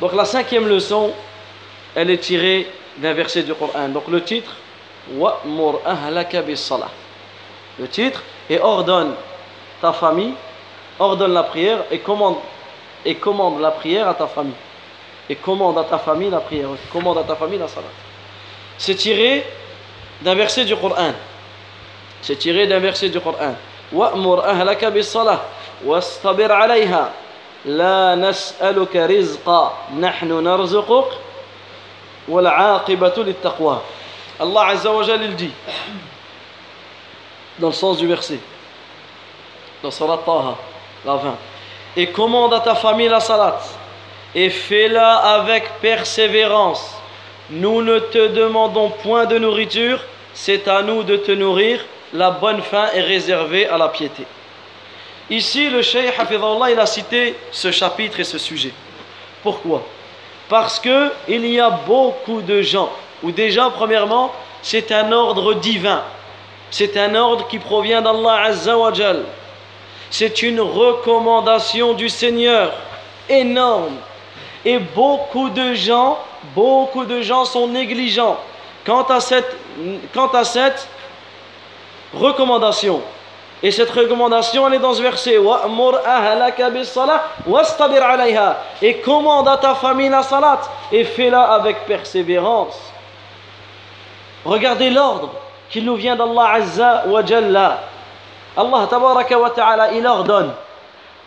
Donc la cinquième leçon, elle est tirée d'un verset du Coran. Donc le titre, Wa'mur ahlaka bis-salah. Le titre et ordonne ta famille, ordonne la prière et commande et commande la prière à ta famille. Et commande à ta famille la prière, commande à ta famille la salat. C'est tiré d'un verset du Coran. C'est tiré d'un verset du Coran. Wa'mur ahlaka bis-salah wastabir 'alayha لا نسألك رزقا نحن نرزقك والعاقبة للتقوى Allah Azza wa Jal il dit dans le sens du verset dans Salat Taha la 20 et commande à ta famille la salat et fais-la avec persévérance nous ne te demandons point de nourriture c'est à nous de te nourrir la bonne fin est réservée à la piété. Ici, le Cheikh Hafidullah, il a cité ce chapitre et ce sujet. Pourquoi? Parce que il y a beaucoup de gens, ou déjà, premièrement, c'est un ordre divin. C'est un ordre qui provient d'Allah Azza wa C'est une recommandation du Seigneur énorme. Et beaucoup de gens, beaucoup de gens sont négligents quant à cette recommandation. Et cette recommandation, elle est dans ce verset. Et commande à ta famille la salat et fais-la avec persévérance. Regardez l'ordre qui nous vient d'Allah Azza wa Jalla. Allah tabaraka wa ta'ala, il ordonne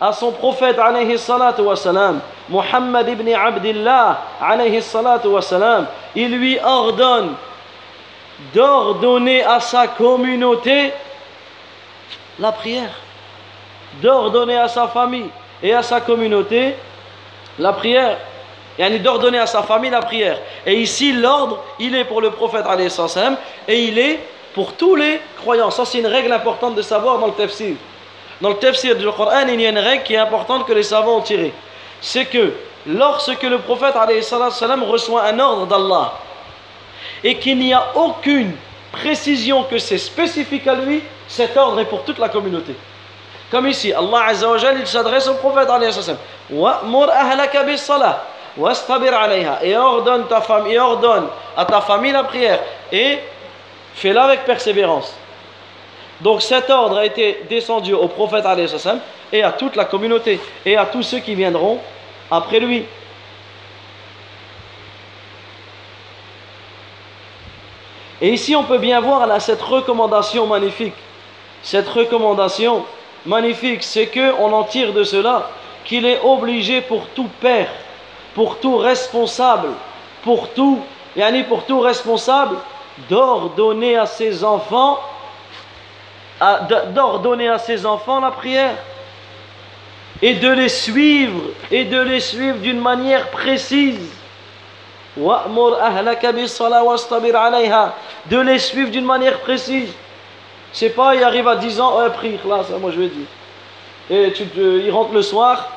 à son prophète alayhi wa salam, Muhammad ibn Abdullah alayhi salatu wa salam, il lui ordonne d'ordonner à sa communauté la prière, d'ordonner à sa famille et à sa communauté la prière, et d'ordonner à sa famille la prière. Et ici, l'ordre, il est pour le prophète et il est pour tous les croyants. Ça, c'est une règle importante de savoir dans le tafsir. Dans le tafsir du Coran, il y a une règle qui est importante que les savants ont tirée. C'est que lorsque le prophète reçoit un ordre d'Allah, et qu'il n'y a aucune précision que c'est spécifique à lui, cet ordre est pour toute la communauté. Comme ici, Allah Azza il s'adresse au prophète et ordonne ta famille, et ordonne à ta famille la prière et fais-la avec persévérance. Donc cet ordre a été descendu au prophète et à toute la communauté et à tous ceux qui viendront après lui. Et ici, on peut bien voir là, cette recommandation magnifique. Cette recommandation magnifique, c'est qu'on en tire de cela qu'il est obligé pour tout père, pour tout responsable, pour tout, yani pour tout responsable, d'ordonner à ses enfants, d'ordonner à ses enfants la prière et de les suivre et de les suivre d'une manière précise de les suivre d'une manière précise. C'est pas, il arrive à 10 ans, oh, prie, là, ça, moi je vais dire. Et tu, il rentre le soir,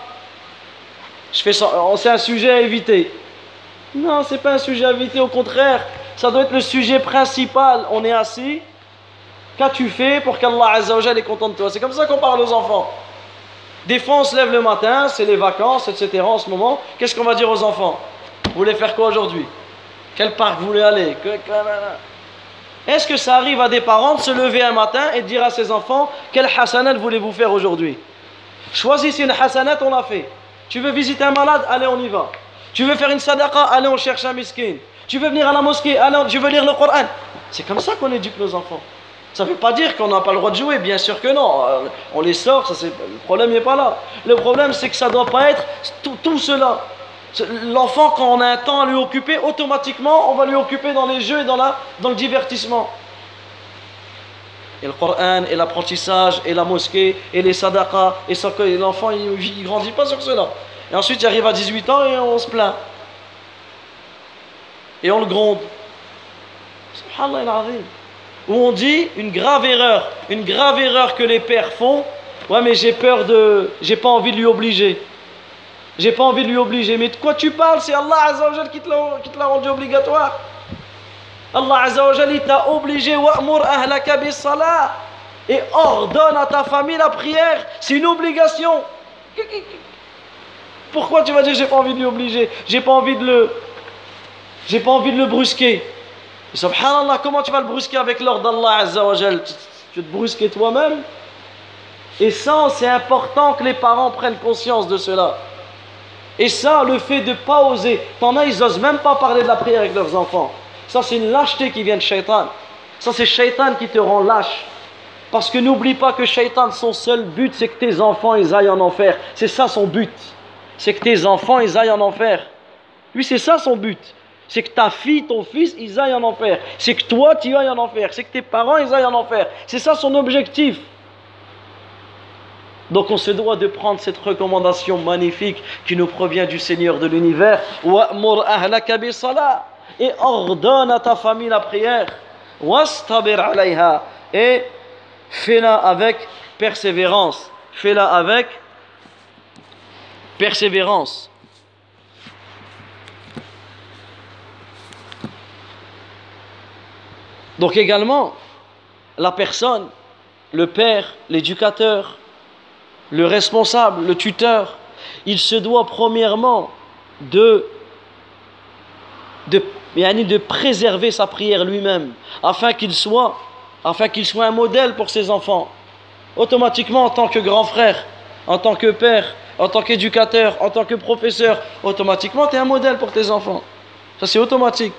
je fais oh, c'est un sujet à éviter. Non, c'est pas un sujet à éviter, au contraire, ça doit être le sujet principal. On est assis, qu'as-tu fait pour qu'Allah Azzawajal est content de toi? C'est comme ça qu'on parle aux enfants. Des fois, on se lève le matin, c'est les vacances, etc. en ce moment. Qu'est-ce qu'on va dire aux enfants? Vous voulez faire quoi aujourd'hui? Quel parc vous voulez aller? Est-ce que ça arrive à des parents de se lever un matin et de dire à ses enfants Quelle hasanat voulez-vous faire aujourd'hui? Choisissez une hasanat, on l'a fait. Tu veux visiter un malade? Allez, on y va. Tu veux faire une sadaqa? Allez, on cherche un miskin. Tu veux venir à la mosquée? Allez, tu veux lire le Coran? C'est comme ça qu'on éduque nos enfants. Ça ne veut pas dire qu'on n'a pas le droit de jouer, bien sûr que non. Euh, on les sort, ça, le problème n'est pas là. Le problème, c'est que ça ne doit pas être tout cela. L'enfant, quand on a un temps à lui occuper, automatiquement, on va lui occuper dans les jeux et dans, la, dans le divertissement. Et le Coran, et l'apprentissage, et la mosquée, et les sadaqas, et l'enfant, il grandit pas sur cela. Et ensuite, il arrive à 18 ans et on se plaint. Et on le gronde. Subhanallah Où on dit une grave erreur, une grave erreur que les pères font. Ouais, mais j'ai peur de. J'ai pas envie de lui obliger. J'ai pas envie de lui obliger. Mais de quoi tu parles C'est Allah Azzawajal qui te l'a rendu obligatoire? Allah Azzawajal, il t'a obligé. Salah. Et ordonne à ta famille la prière. C'est une obligation. Pourquoi tu vas dire j'ai pas envie de lui obliger? J'ai pas envie de le. J'ai pas envie de le brusquer. Et subhanallah, comment tu vas le brusquer avec l'ordre d'Allah Azzawajal Tu veux te brusquer toi-même? Et ça, c'est important que les parents prennent conscience de cela. Et ça, le fait de ne pas oser. T'en as, ils n'osent même pas parler de la prière avec leurs enfants. Ça, c'est une lâcheté qui vient de Shaitan. Ça, c'est Shaitan qui te rend lâche. Parce que n'oublie pas que Shaitan, son seul but, c'est que tes enfants, ils aillent en enfer. C'est ça son but. C'est que tes enfants, ils aillent en enfer. Lui, c'est ça son but. C'est que ta fille, ton fils, ils aillent en enfer. C'est que toi, tu ailles en enfer. C'est que tes parents, ils aillent en enfer. C'est ça son objectif. Donc on se doit de prendre cette recommandation magnifique qui nous provient du Seigneur de l'univers. Et ordonne à ta famille la prière. Et fais-la avec persévérance. Fais-la avec persévérance. Donc également, la personne, le père, l'éducateur, le responsable, le tuteur, il se doit premièrement de, de, de préserver sa prière lui-même, afin qu'il soit, afin soit un modèle pour ses enfants. Automatiquement, en tant que grand frère, en tant que père, en tant qu'éducateur, en tant que professeur, automatiquement, tu es un modèle pour tes enfants. Ça, c'est automatique.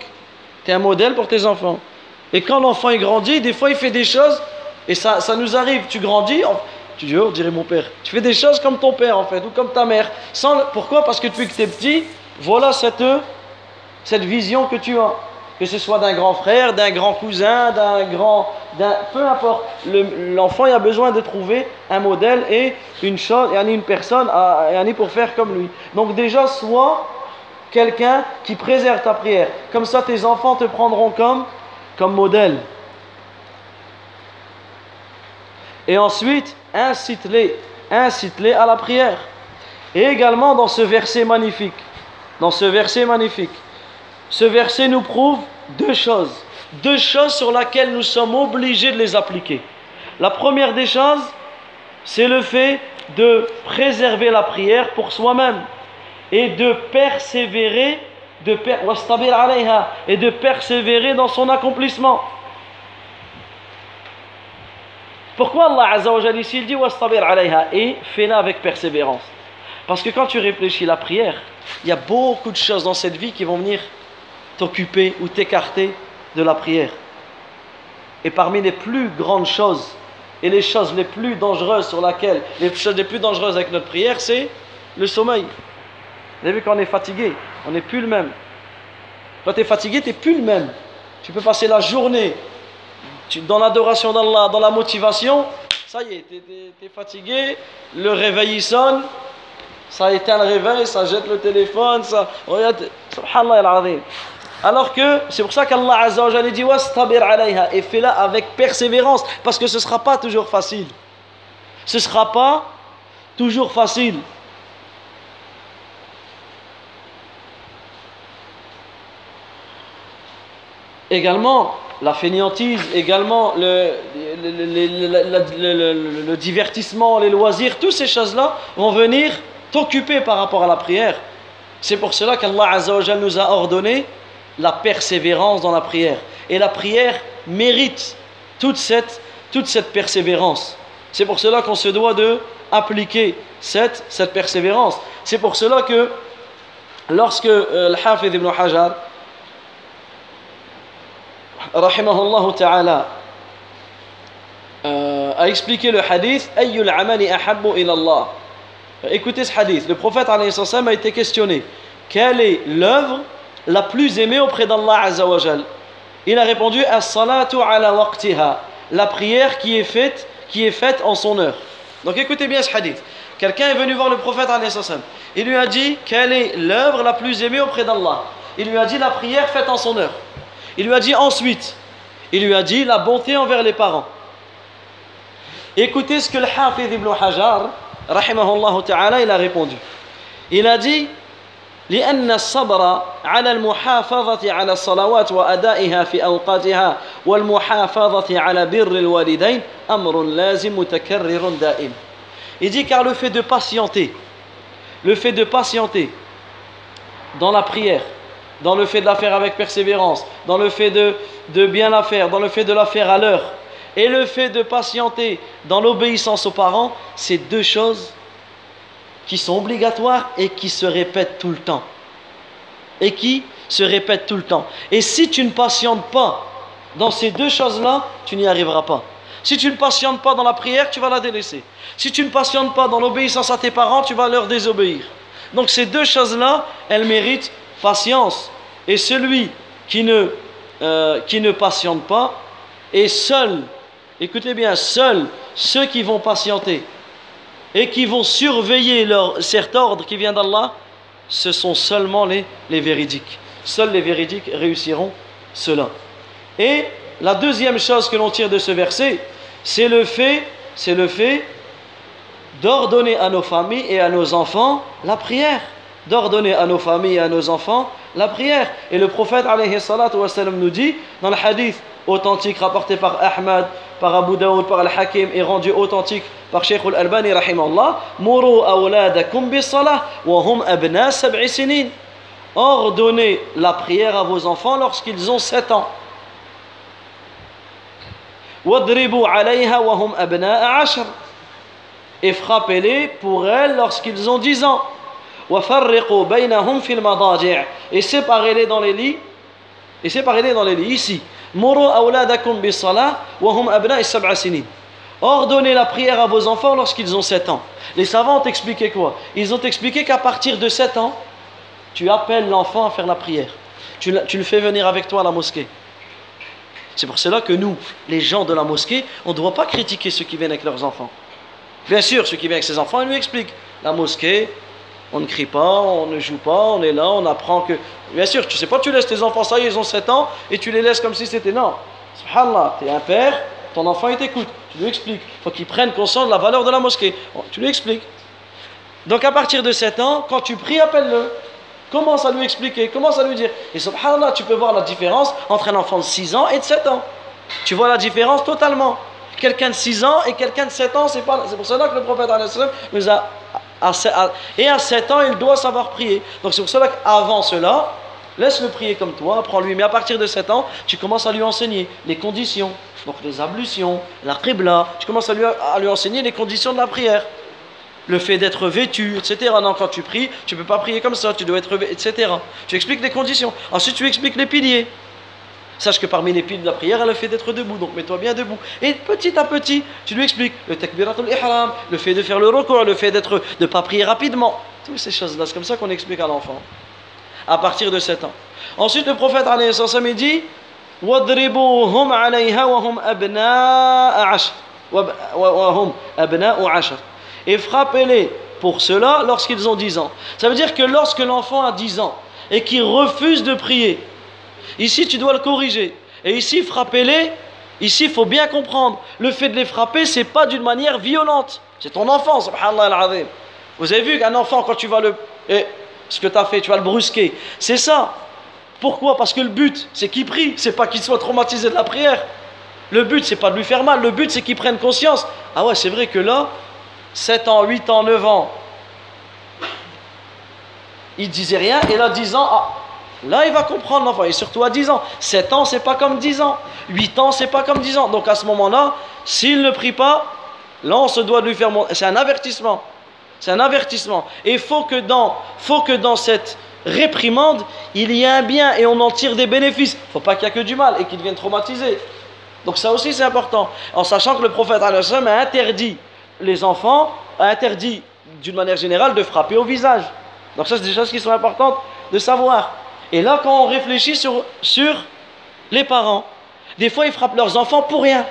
Tu es un modèle pour tes enfants. Et quand l'enfant grandit, des fois, il fait des choses, et ça, ça nous arrive. Tu grandis, tu dis, oh, dirait mon père. Tu fais des choses comme ton père, en fait, ou comme ta mère. Sans, pourquoi? Parce que depuis que tu es petit, voilà cette, cette vision que tu as. Que ce soit d'un grand frère, d'un grand cousin, d'un grand. peu importe. L'enfant, il a besoin de trouver un modèle et une chose, et une personne et pour faire comme lui. Donc, déjà, sois quelqu'un qui préserve ta prière. Comme ça, tes enfants te prendront comme, comme modèle. Et ensuite, incite-les, incite-les à la prière. Et également dans ce verset magnifique, dans ce verset magnifique, ce verset nous prouve deux choses, deux choses sur lesquelles nous sommes obligés de les appliquer. La première des choses, c'est le fait de préserver la prière pour soi-même et de persévérer et de persévérer dans son accomplissement. Pourquoi Allah Azza wa ici il dit et fais-la avec persévérance Parce que quand tu réfléchis la prière, il y a beaucoup de choses dans cette vie qui vont venir t'occuper ou t'écarter de la prière. Et parmi les plus grandes choses et les choses les plus dangereuses sur laquelle, les choses les plus dangereuses avec notre prière, c'est le sommeil. Vous avez vu quand on est fatigué, on n'est plus le même. Quand tu es fatigué, tu n'es plus le même. Tu peux passer la journée dans l'adoration d'Allah, dans la motivation, ça y est, tu es, fatigué, le réveil sonne, ça éteint le réveil, ça jette le téléphone, ça. Regarde, subhanallah al Alors que c'est pour ça qu'Allah Azza wa dit et fais-la avec persévérance parce que ce ne sera pas toujours facile. Ce ne sera pas toujours facile. Également, la fainéantise, également le, le, divertissement, les loisirs, toutes ces choses-là vont venir t'occuper par rapport à la prière. C'est pour cela qu'Allah nous a ordonné la persévérance dans la prière. Et la prière mérite toute cette, toute cette persévérance. C'est pour cela qu'on se doit de appliquer cette, cette persévérance. C'est pour cela que lorsque euh, le Hafid ibn Hajar rahimahullah ta'ala, euh, a expliqué le hadith Ayyul amali ahabbu ilallah. Écoutez ce hadith. Le prophète a été questionné Quelle est l'œuvre la plus aimée auprès d'Allah Azzawajal Il a répondu As-salatu ala waqtiha. La prière qui est faite, qui est faite en son heure. Donc écoutez bien ce hadith. Quelqu'un est venu voir le prophète Il lui a dit Quelle est l'œuvre la plus aimée auprès d'Allah? Il lui a dit la prière faite en son heure. Il lui a dit ensuite, il lui a dit la bonté envers les parents. Écoutez ce que le Hafid ibn Hajar, rahimahullah ta'ala, il a répondu. Il a dit لأن الصبر على المحافظة على الصلوات وأدائها في أوقاتها والمحافظة على بر الوالدين أمر لازم متكرر دائم. Il dit car le fait de patienter, le fait de patienter dans la prière, dans le fait de la faire avec persévérance, dans le fait de, de bien la faire, dans le fait de la faire à l'heure, et le fait de patienter dans l'obéissance aux parents, c'est deux choses qui sont obligatoires et qui se répètent tout le temps. Et qui se répètent tout le temps. Et si tu ne patientes pas dans ces deux choses-là, tu n'y arriveras pas. Si tu ne patientes pas dans la prière, tu vas la délaisser. Si tu ne patientes pas dans l'obéissance à tes parents, tu vas leur désobéir. Donc ces deux choses-là, elles méritent patience. Et celui qui ne, euh, qui ne patiente pas est seul, écoutez bien, seul ceux qui vont patienter et qui vont surveiller leur, cet ordre qui vient d'Allah, ce sont seulement les, les véridiques. Seuls les véridiques réussiront cela. Et la deuxième chose que l'on tire de ce verset, c'est le fait, c'est le fait d'ordonner à nos familles et à nos enfants la prière. D'ordonner à nos familles et à nos enfants la prière. Et le prophète alayhi nous dit dans le hadith authentique rapporté par Ahmad, par Abu Daoud, par Al-Hakim et rendu authentique par Sheikh Al-Albani rahimallah, Muru awladakum salah wa hum abna sab'i sinin. Ordonnez la prière à vos enfants lorsqu'ils ont 7 ans. Alayha wa hum. Et frappez-les pour elles lorsqu'ils ont 10 ans. Et séparez-les dans les lits et séparez-les dans les lits ici Ordonnez la prière à vos enfants lorsqu'ils ont 7 ans. Les savants ont expliqué quoi? Ils ont expliqué qu'à partir de 7 ans, tu appelles l'enfant à faire la prière. Tu, le fais venir avec toi à la mosquée. C'est pour cela que nous, les gens de la mosquée, on ne doit pas critiquer ceux qui viennent avec leurs enfants. Bien sûr, ceux qui viennent avec ses enfants, ils lui expliquent. La mosquée, on ne crie pas, on ne joue pas, on est là, on apprend que. Bien sûr, tu sais pas, tu laisses tes enfants, ça y est, ils ont 7 ans, et tu les laisses comme si c'était. Non. Subhanallah, tu es un père, ton enfant il t'écoute, tu lui expliques. Il faut qu'il prenne conscience de la valeur de la mosquée. tu lui expliques. Donc à partir de 7 ans, quand tu pries, appelle-le. Commence à lui expliquer, commence à lui dire? Et subhanallah, tu peux voir la différence entre un enfant de 6 ans et de 7 ans. Tu vois la différence totalement. Quelqu'un de 6 ans et quelqu'un de 7 ans, c'est pour cela que le prophète nous a et à 7 ans, il doit savoir prier. Donc c'est pour cela qu'avant cela, laisse-le prier comme toi, apprends-lui. Mais à partir de 7 ans, tu commences à lui enseigner les conditions. Donc les ablutions, la qibla, tu commences à lui, à lui enseigner les conditions de la prière. Le fait d'être vêtu, etc. Non, quand tu pries, tu ne peux pas prier comme ça, tu dois être vêtu, etc. Tu expliques les conditions. Ensuite, tu expliques les piliers. Sache que parmi les piles de la prière, elle a le fait d'être debout, donc mets-toi bien debout. Et petit à petit, tu lui expliques le takbiratul ihram, le fait de faire le recours, le fait d'être, de ne pas prier rapidement. Toutes ces choses-là, c'est comme ça qu'on explique à l'enfant. À partir de 7 ans. Ensuite, le prophète alayhi dit وَضْرِبُوهُمْ عَلَيْهَا وَهُمْ أَبْنَاءُ عَشَرٍ Et frappez-les pour cela lorsqu'ils ont 10 ans. Ça veut dire que lorsque l'enfant a 10 ans et qu'il refuse de prier, Ici, tu dois le corriger. Et ici, frapper-les, ici, il faut bien comprendre. Le fait de les frapper, c'est pas d'une manière violente. C'est ton enfant, subhanallah al Vous avez vu qu'un enfant, quand tu vas le. Eh, ce que tu as fait, tu vas le brusquer. C'est ça. Pourquoi? Parce que le but, c'est qu'il prie, c'est pas qu'il soit traumatisé de la prière. Le but, c'est pas de lui faire mal. Le but, c'est qu'il prenne conscience. Ah ouais, c'est vrai que là, 7 ans, 8 ans, 9 ans, il disait rien. Et là, 10 ans, ah, Là, il va comprendre l'enfant, et surtout à 10 ans. 7 ans, c'est pas comme 10 ans. 8 ans, c'est pas comme 10 ans. Donc à ce moment-là, s'il ne prie pas, là, on se doit de lui faire C'est un avertissement. C'est un avertissement. Et il faut que dans, faut que dans cette réprimande, il y ait un bien et on en tire des bénéfices. Faut pas qu'il y ait que du mal et qu'il devienne traumatisé. Donc ça aussi, c'est important. En sachant que le prophète a interdit les enfants, a interdit d'une manière générale de frapper au visage. Donc ça, c'est des choses qui sont importantes de savoir. Et là, quand on réfléchit sur, les parents, des fois ils frappent leurs enfants pour rien.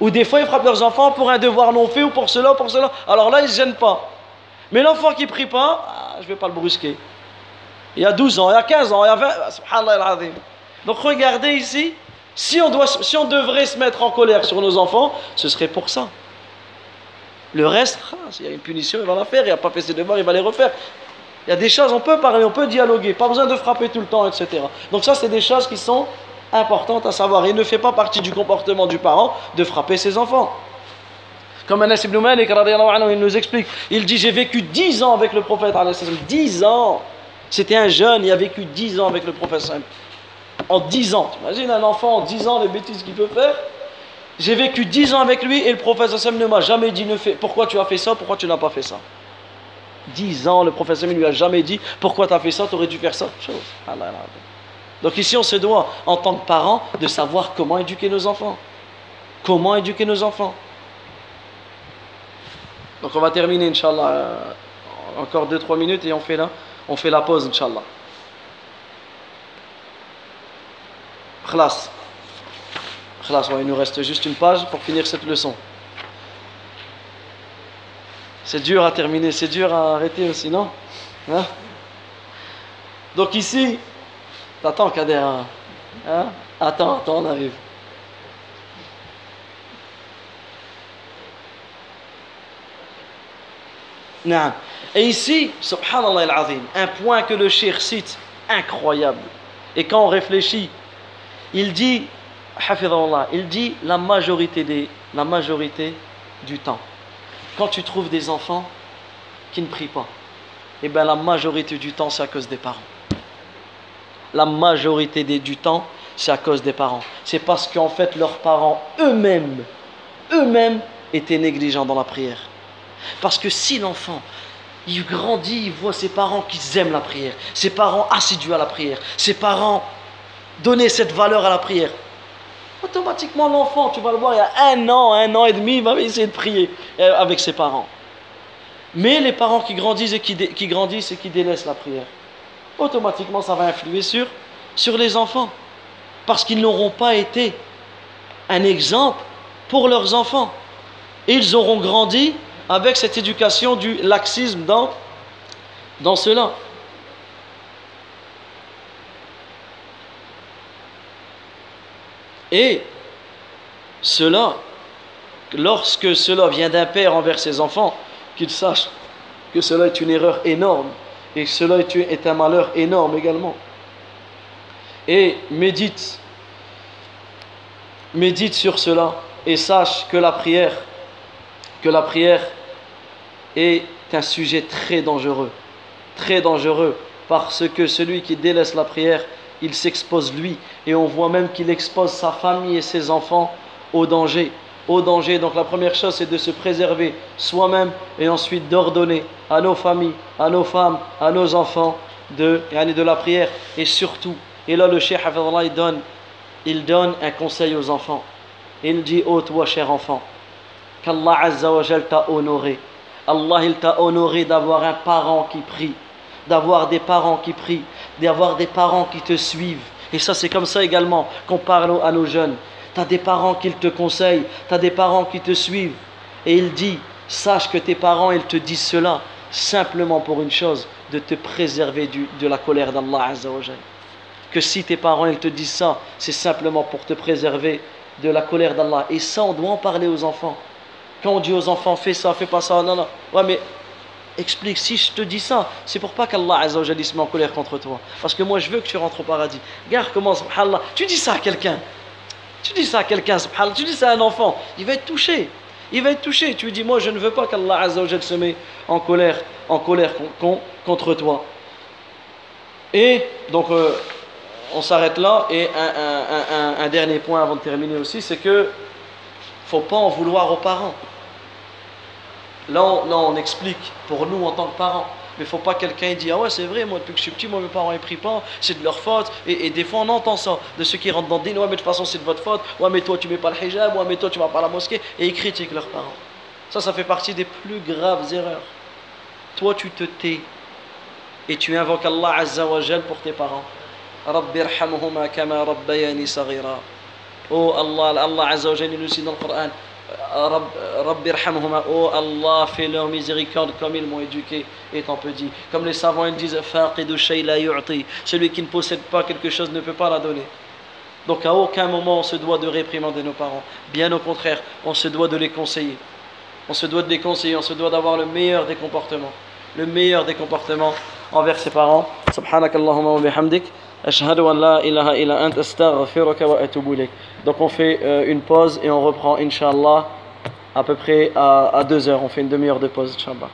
Ou des fois ils frappent leurs enfants pour un devoir non fait ou pour cela ou pour cela. Alors là, ils ne gênent pas. Mais l'enfant qui ne prie pas, ah, je ne vais pas le brusquer. Il y a 12 ans, il y a 15 ans, il y a 20 ans. Donc regardez ici, si on, doit, si on devrait se mettre en colère sur nos enfants, ce serait pour ça. Le reste, ah, s'il y a une punition, il va la faire. Il n'a pas fait ses devoirs, il va les refaire. Il y a des choses, on peut parler, on peut dialoguer, pas besoin de frapper tout le temps, etc. Donc ça, c'est des choses qui sont importantes à savoir. Il ne fait pas partie du comportement du parent de frapper ses enfants. Comme Anas ibn Malik, il nous explique, il dit J'ai vécu 10 ans avec le prophète. 10 ans C'était un jeune, il a vécu 10 ans avec le prophète. En 10 ans. Imagine un enfant en 10 ans, les bêtises qu'il peut faire? J'ai vécu 10 ans avec lui et le prophète ne m'a jamais dit ne fais, Pourquoi tu as fait ça? Pourquoi tu n'as pas fait ça? 10 ans, le professeur ne lui a jamais dit pourquoi tu as fait ça, tu aurais dû faire ça. Chose. Donc ici, on se doit, en tant que parents, de savoir comment éduquer nos enfants. Comment éduquer nos enfants. Donc on va terminer, Inch'Allah, euh, encore 2-3 minutes et on fait, on fait la pause, Inch'Allah. Khlas. Khlas, il nous reste juste une page pour finir cette leçon. C'est dur à terminer, c'est dur à arrêter aussi, non hein? Donc ici, t'attends Kader, hein? hein? Attends, attends, on arrive. Et ici, subhanallah un point que le shir cite, incroyable. Et quand on réfléchit, il dit, il dit la majorité, des, la majorité du temps. Quand tu trouves des enfants qui ne prient pas, eh bien la majorité du temps, c'est à cause des parents. La majorité du temps, c'est à cause des parents. C'est parce qu'en fait, leurs parents eux-mêmes, eux-mêmes étaient négligents dans la prière. Parce que si l'enfant, il grandit, il voit ses parents qui aiment la prière, ses parents assidus à la prière, ses parents donner cette valeur à la prière, automatiquement l'enfant, tu vas le voir, il y a un an, un an et demi, il va essayer de prier euh, avec ses parents. Mais les parents qui grandissent et qui, qui grandissent et qui délaissent la prière, automatiquement ça va influer sur, sur les enfants. Parce qu'ils n'auront pas été un exemple pour leurs enfants. Ils auront grandi avec cette éducation du laxisme dans, dans cela. Et cela, lorsque cela vient d'un père envers ses enfants, qu'il sache que cela est une erreur énorme et que cela est un malheur énorme également. Et médite, médite sur cela et sache que la prière, que la prière est un sujet très dangereux, très dangereux, parce que celui qui délaisse la prière il s'expose lui et on voit même qu'il expose sa famille et ses enfants au danger. Donc la première chose c'est de se préserver soi-même et ensuite d'ordonner à nos familles, à nos femmes, à nos enfants de, de la prière et surtout, et là le Cheikh il donne, il donne un conseil aux enfants. Il dit, ô oh, toi cher enfant, qu'Allah Azza t'a honoré. Allah il t'a honoré d'avoir un parent qui prie, d'avoir des parents qui prient, d'avoir des parents qui te suivent. Et ça, c'est comme ça également qu'on parle à nos jeunes. Tu as des parents qui te conseillent, tu as des parents qui te suivent. Et il dit, sache que tes parents, ils te disent cela simplement pour une chose, de te préserver du, de la colère d'Allah Que si tes parents, ils te disent ça, c'est simplement pour te préserver de la colère d'Allah. Et ça, on doit en parler aux enfants. Quand on dit aux enfants, fais ça, fais pas ça, non, non. Ouais, mais explique, si je te dis ça, c'est pour pas qu'Allah Azzawajal se met en colère contre toi. Parce que moi je veux que tu rentres au paradis. Regarde comment, subhanallah, tu dis ça à quelqu'un. Tu dis ça à quelqu'un, subhanallah, tu dis ça à un enfant. Il va être touché. Il va être touché. Tu lui dis, moi je ne veux pas qu'Allah Azzawajal se met en colère, en colère contre toi. Et donc, euh, on s'arrête là. Et un, un, dernier point avant de terminer aussi, c'est que faut pas en vouloir aux parents. Là on, explique pour nous en tant que parents. Mais il faut pas quelqu'un dise Ah ouais, c'est vrai, moi depuis que je suis petit, moi mes parents ne prient pas, c'est de leur faute. Et, des fois on entend ça de ceux qui rentrent dans le dîner Ouais, mais de toute façon c'est de votre faute. Ouais, mais toi tu mets pas le hijab. Ouais, mais toi tu vas pas à la mosquée. Et ils critiquent leurs parents. Ça, ça fait partie des plus graves erreurs. Toi tu te tais et tu invoques Allah Azza wa pour tes parents. Oh Allah, Allah Azza wa nous dit dans le Coran Rabbi oh Allah, fais-leur miséricorde comme ils m'ont éduqué, étant petit. Comme les savants ils disent, celui qui ne possède pas quelque chose ne peut pas la donner. Donc à aucun moment on se doit de réprimander nos parents. Bien au contraire, on se doit de les conseiller. On se doit de les conseiller, on se doit d'avoir le meilleur des comportements. Le meilleur des comportements envers ses parents. Subhanakallahumma wa bihamdik. Donc on fait euh, une pause et on reprend, Inch'Allah, à peu près à, à 2 heures. On fait une demi-heure de pause, Inch'Allah.